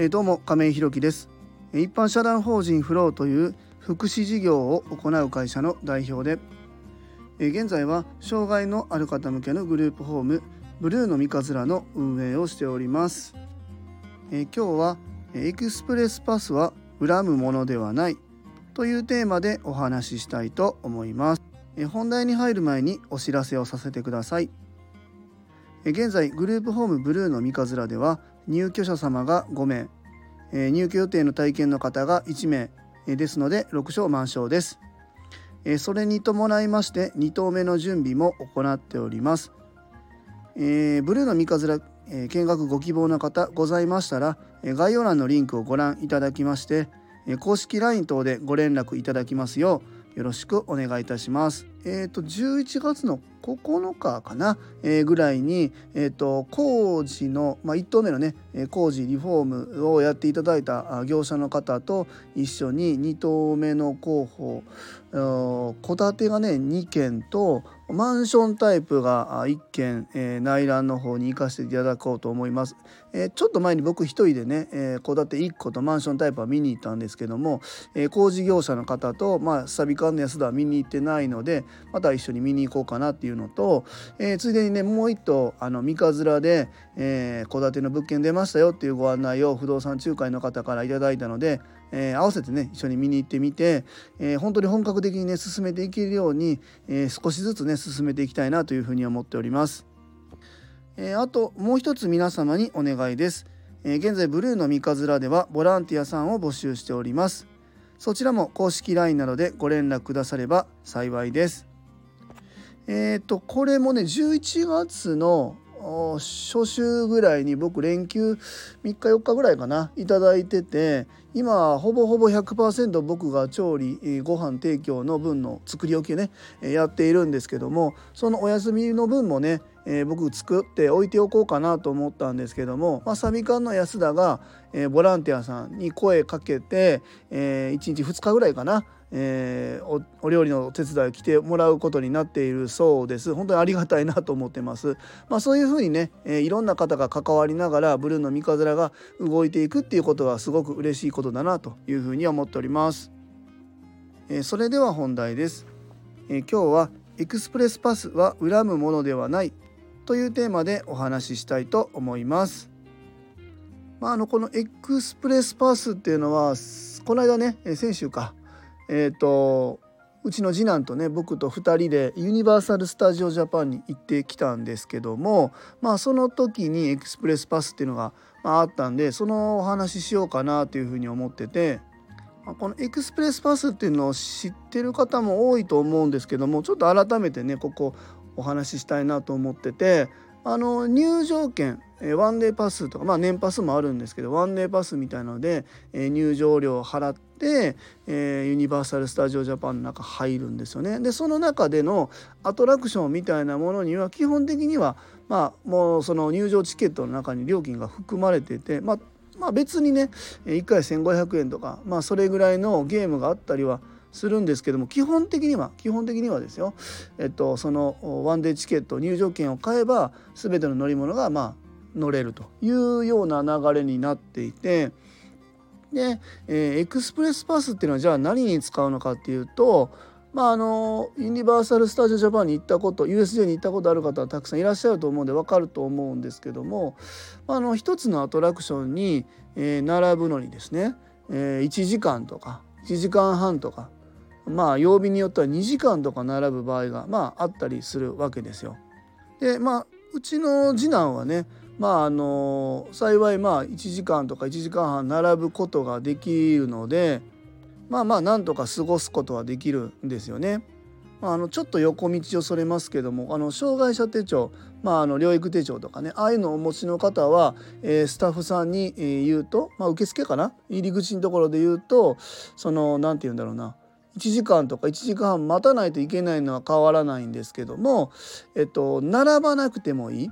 え、どうも亀井弘樹です。一般社団法人フローという福祉事業を行う会社の代表で現在は障害のある方向けのグループホームブルーの三日面の運営をしております。今日はエクスプレスパスは恨むものではないというテーマでお話ししたいと思います。本題に入る前にお知らせをさせてください。現在グループホームブルーの三日面では入居者様が5名。え入居予定の体験の方が1名。えですので6床満床です。えそれに伴いまして2棟目の準備も行っております。えブルーの三日面見学ご希望の方ございましたらえ概要欄のリンクをご覧いただきましてえ公式 LINE 等でご連絡いただきますようよろしくお願いいたします。えっ、ー、と11月の9日かな、えー、ぐらいに、えーと、工事の、まあ、1棟目のね工事リフォームをやっていただいた業者の方と一緒に2棟目の候補戸建てがね2軒とマンションタイプが1軒、えー、内覧の方に行かせていただこうと思います。えー、ちょっと前に僕一人でね、えー、戸建て1個とマンションタイプは見に行ったんですけども、えー、工事業者の方と、まあ、サビカンの安田は見に行ってないのでまた一緒に見に行こうかなっていうのと、えー、ついでにねもう一棟あの三日面で、えー、建ての物件出ましたよっていうご案内を不動産仲介の方からいただいたので、えー、合わせてね一緒に見に行ってみて、えー、本当に本格的にね進めていけるように、えー、少しずつね進めていきたいなというふうに思っております。えあともう一つ皆様にお願いです。え現在ブルーの三日面ではボランティアさんを募集しております。そちらも公式 LINE などでご連絡くだされば幸いです。えっ、とこれもね11月の初週ぐらいに僕連休3日4日ぐらいかな頂いてて今ほぼほぼ100%僕が調理ご飯提供の分の作り置きねやっているんですけどもそのお休みの分もねえ、僕作って置いておこうかなと思ったんですけども、まあ、サビ館の安田が、え、ボランティアさんに声かけて、え、1日2日ぐらいかな、えー、おお料理のお手伝いを来てもらうことになっているそうです。本当にありがたいなと思ってます、まあ、そういうふうにね、えー、いろんな方が関わりながらブルーの三日面が動いていくっていうことはすごく嬉しいことだなというふうに思っております、えー、それでは本題です、え今日はエクスプレスパスは恨むものではないというテーマでお話ししたいと思います。まあ、あのこのエクスプレスパスっていうのはこの間ね先週か。え、ー、とうちの次男とね僕と2人でユニバーサル・スタジオ・ジャパンに行ってきたんですけどもまあその時にエクスプレスパスっていうのが、あ、ったんでそのお話ししようかなというふうに思っててこのエクスプレスパスっていうのを知ってる方も多いと思うんですけどもちょっと改めてねここお話ししたいなと思っててあの入場券ワンデーパスとかまあ年パスもあるんですけどワンデーパスみたいので入場料を払って、えユニバーサル・スタジオ・ジャパンの中入るんですよね。でその中でのアトラクションみたいなものには基本的にはまあもうその入場チケットの中に料金が含まれててまあまあ別にね1回1,500円とかまあそれぐらいのゲームがあったりはするんですけども基本的には基本的にはですよ、えっと、そのワンデーチケット入場券を買えば全ての乗り物がま乗れるというような流れになっていてで、えー、エクスプレスパスっていうのはじゃあ何に使うのかっていうとまああのユニバーサル・スタジオ・ジャパンに行ったこと USJ に行ったことある方はたくさんいらっしゃると思うんで分かると思うんですけども、まあ、あの一つのアトラクションに、えー、並ぶのにですね、えー、1時間とか1時間半とかまあ曜日によっては2時間とか並ぶ場合がまああったりするわけですよ。でまあうちの次男はねまああの幸いまあ1時間とか1時間半並ぶことができるのでまあまあなんとか過ごすことはできるんですよね。まあ、あのちょっと横道をそれますけどもあの障害者手帳、まあ、あの療育手帳とかねああいうのをお持ちの方は、えー、スタッフさんに、えー、言うと、まあ、受付かな？入り口のところで言うとその何て言うんだろうな1時間とか1時間半待たないといけないのは変わらないんですけども、えっと、並ばなくてもいい。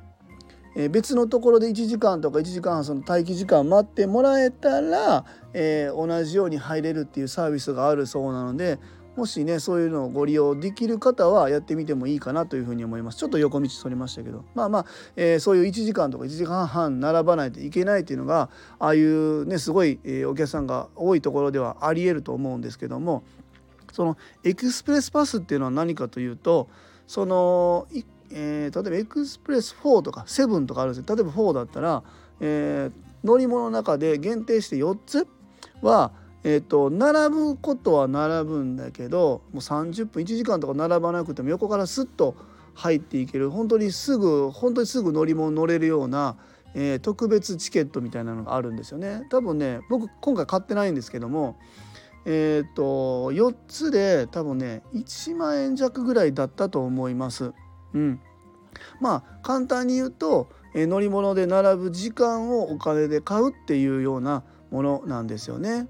え別のところで1時間とか1時間半その待機時間待ってもらえたら、えー、同じように入れるっていうサービスがあるそうなのでもしねそういうのをご利用できる方はやってみてもいいかなというふうに思います。ちょっと横道それましたけど。まあまあ、えー、そういう1時間とか1時間半並ばないといけないっていうのがああいうねすごい、え、お客さんが多いところではありえると思うんですけどもそのエクスプレスパスっていうのは何かというとその1、えー、例えばエクスプレス4とか7とかあるんですよ例えば4だったら、えー、乗り物の中で限定して4つはえーと、並ぶことは並ぶんだけどもう30分1時間とか並ばなくても横からスッと入っていける本当にすぐ本当にすぐ乗り物乗れるような、えー、特別チケットみたいなのがあるんですよね。多分ね僕今回買ってないんですけどもえっ、ー、と4つで多分ね1万円弱ぐらいだったと思います。うん、まあ簡単に言うと、えー、乗り物で並ぶ時間をお金で買うっていうようなものなんですよね。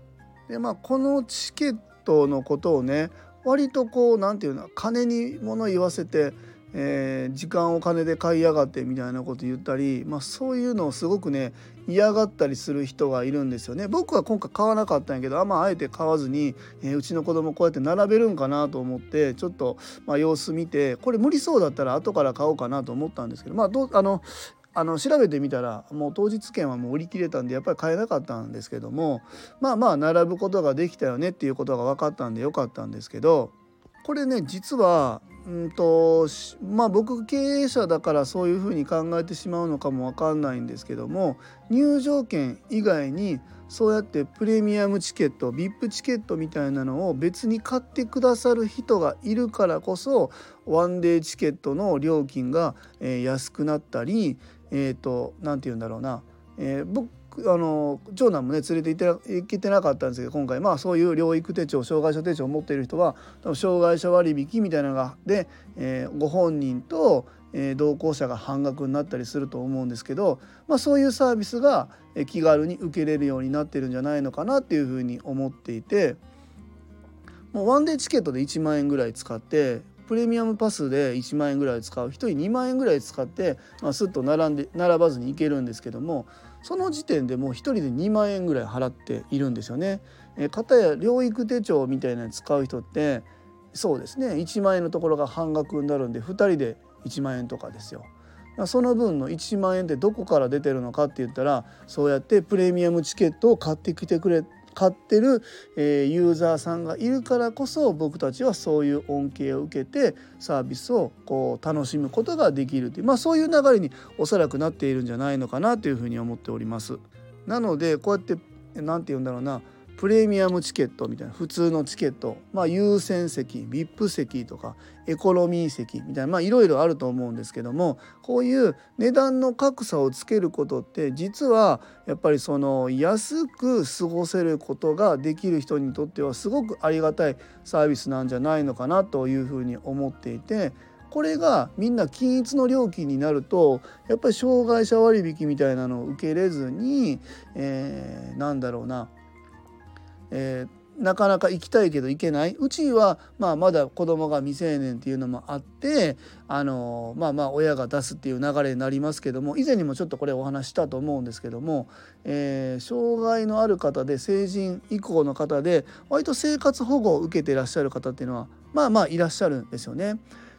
でまあこのチケットのことをね割とこう何て言うの金に物言わせて、えー、時間を金で買いやがってみたいなこと言ったり、まあ、そういうのをすごくね嫌がったりする人がいるんですよね。僕は今回買わなかったんやけどあまあえて買わずに、えー、うちの子供こうやって並べるんかなと思ってちょっと、まあ、様子見てこれ無理そうだったら後から買おうかなと思ったんですけどまあどあのあの調べてみたらもう当日券はもう売り切れたんでやっぱり買えなかったんですけどもまあまあ並ぶことができたよねっていうことが分かったんでよかったんですけどこれね実はうんとまあ僕経営者だからそういうふうに考えてしまうのかも分かんないんですけども入場券以外にそうやってプレミアムチケット VIP チケットみたいなのを別に買ってくださる人がいるからこそワンデーチケットの料金が安くなったりえっ、ー、と何て言うんだろうな、えー、僕あの長男もね連れて行って行けてなかったんですけど今回まあそういう療育手帳障害者手帳を持っている人は障害者割引みたいなのがで、えー、ご本人と、えー、同行者が半額になったりすると思うんですけど、まあ、そういうサービスが気軽に受けれるようになってるんじゃないのかなっていうふうに思っていてもうワンデーチケットで1万円ぐらい使ってプレミアムパスで1万円ぐらい使う1人2万円ぐらい使って、まあ、スッと並んで並ばずに行けるんですけどもその時点でもう1人で2万円ぐらい払っているんですよね。えー、や療育手帳みたいなの使う人ってそうですね1万円のところが半額になるんで2人で1万円とかですよ。その分の1万円ってどこから出てるのかって言ったらそうやってプレミアムチケットを買ってきてくれ買ってる、えー、ユーザーさんがいるからこそ僕たちはそういう恩恵を受けてサービスをこう楽しむことができるという、まあ、そういう流れにおそらくなっているんじゃないのかなというふうに思っております。なのでこうやって何て言うんだろうなプレミアムチケットみたいな普通のチケット、まあ、優先席 VIP 席とかエコノミー席みたいなまあいろいろあると思うんですけどもこういう値段の格差をつけることって実はやっぱりその安く過ごせることができる人にとってはすごくありがたいサービスなんじゃないのかなというふうに思っていてこれがみんな均一の料金になるとやっぱり障害者割引みたいなのを受けれずに、えー、なんだろうなえー、なかなか行きたいけど行けないうちは、まあ、まだ子供が未成年っていうのもあってあのまあまあ親が出すっていう流れになりますけども以前にもちょっとこれお話したと思うんですけども、えー、障害のある方で成人以降の方で割と生活保護を受けていらっしゃる方っていうのはまあまあいらっしゃるんですよね。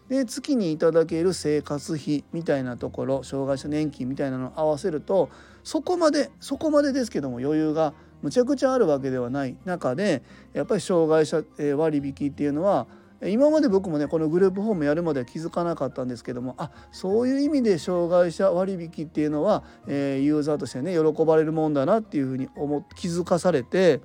で月にいただける生活費みたいなところ障害者年金みたいなのを合わせるとそこまでそこまでですけども余裕がむちゃくちゃあるわけではない。中でやっぱり障害者割引っていうのは今まで僕もねこのグループホームやるまでは気づかなかったんですけどもあそういう意味で障害者割引っていうのは、えー、ユーザーとしてね喜ばれるもんだなっていうふうに思気づかされて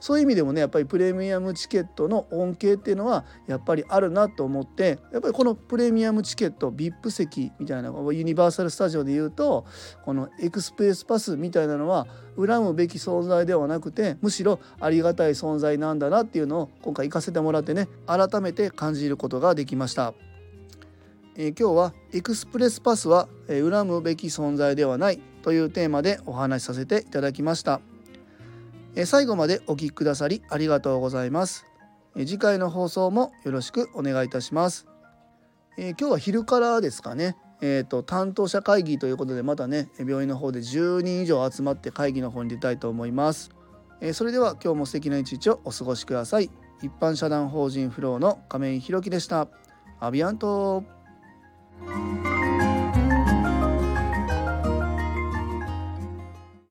そういう意味でもねやっぱりプレミアムチケットの恩恵っていうのはやっぱりあるなと思ってやっぱりこのプレミアムチケット VIP 席みたいなユニバーサル・スタジオでいうとこのエクスプレスパスみたいなのは恨むべき存在ではなくてむしろありがたい存在なんだなっていうのを今回行かせてもらってね改めて感じることができました。え、今日はエクスプレスパスは、恨むべき存在ではないというテーマでお話しさせていただきました。最後までお聴きくださりありがとうございます。次回の放送もよろしくお願いいたします。え今日は昼からですかね。えーと、担当者会議ということでまたね病院の方で10人以上集まって会議の方に出たいと思います。えそれでは今日も素敵な一日をお過ごしください。一般社団法人フローの亀井弘樹でしたアビアント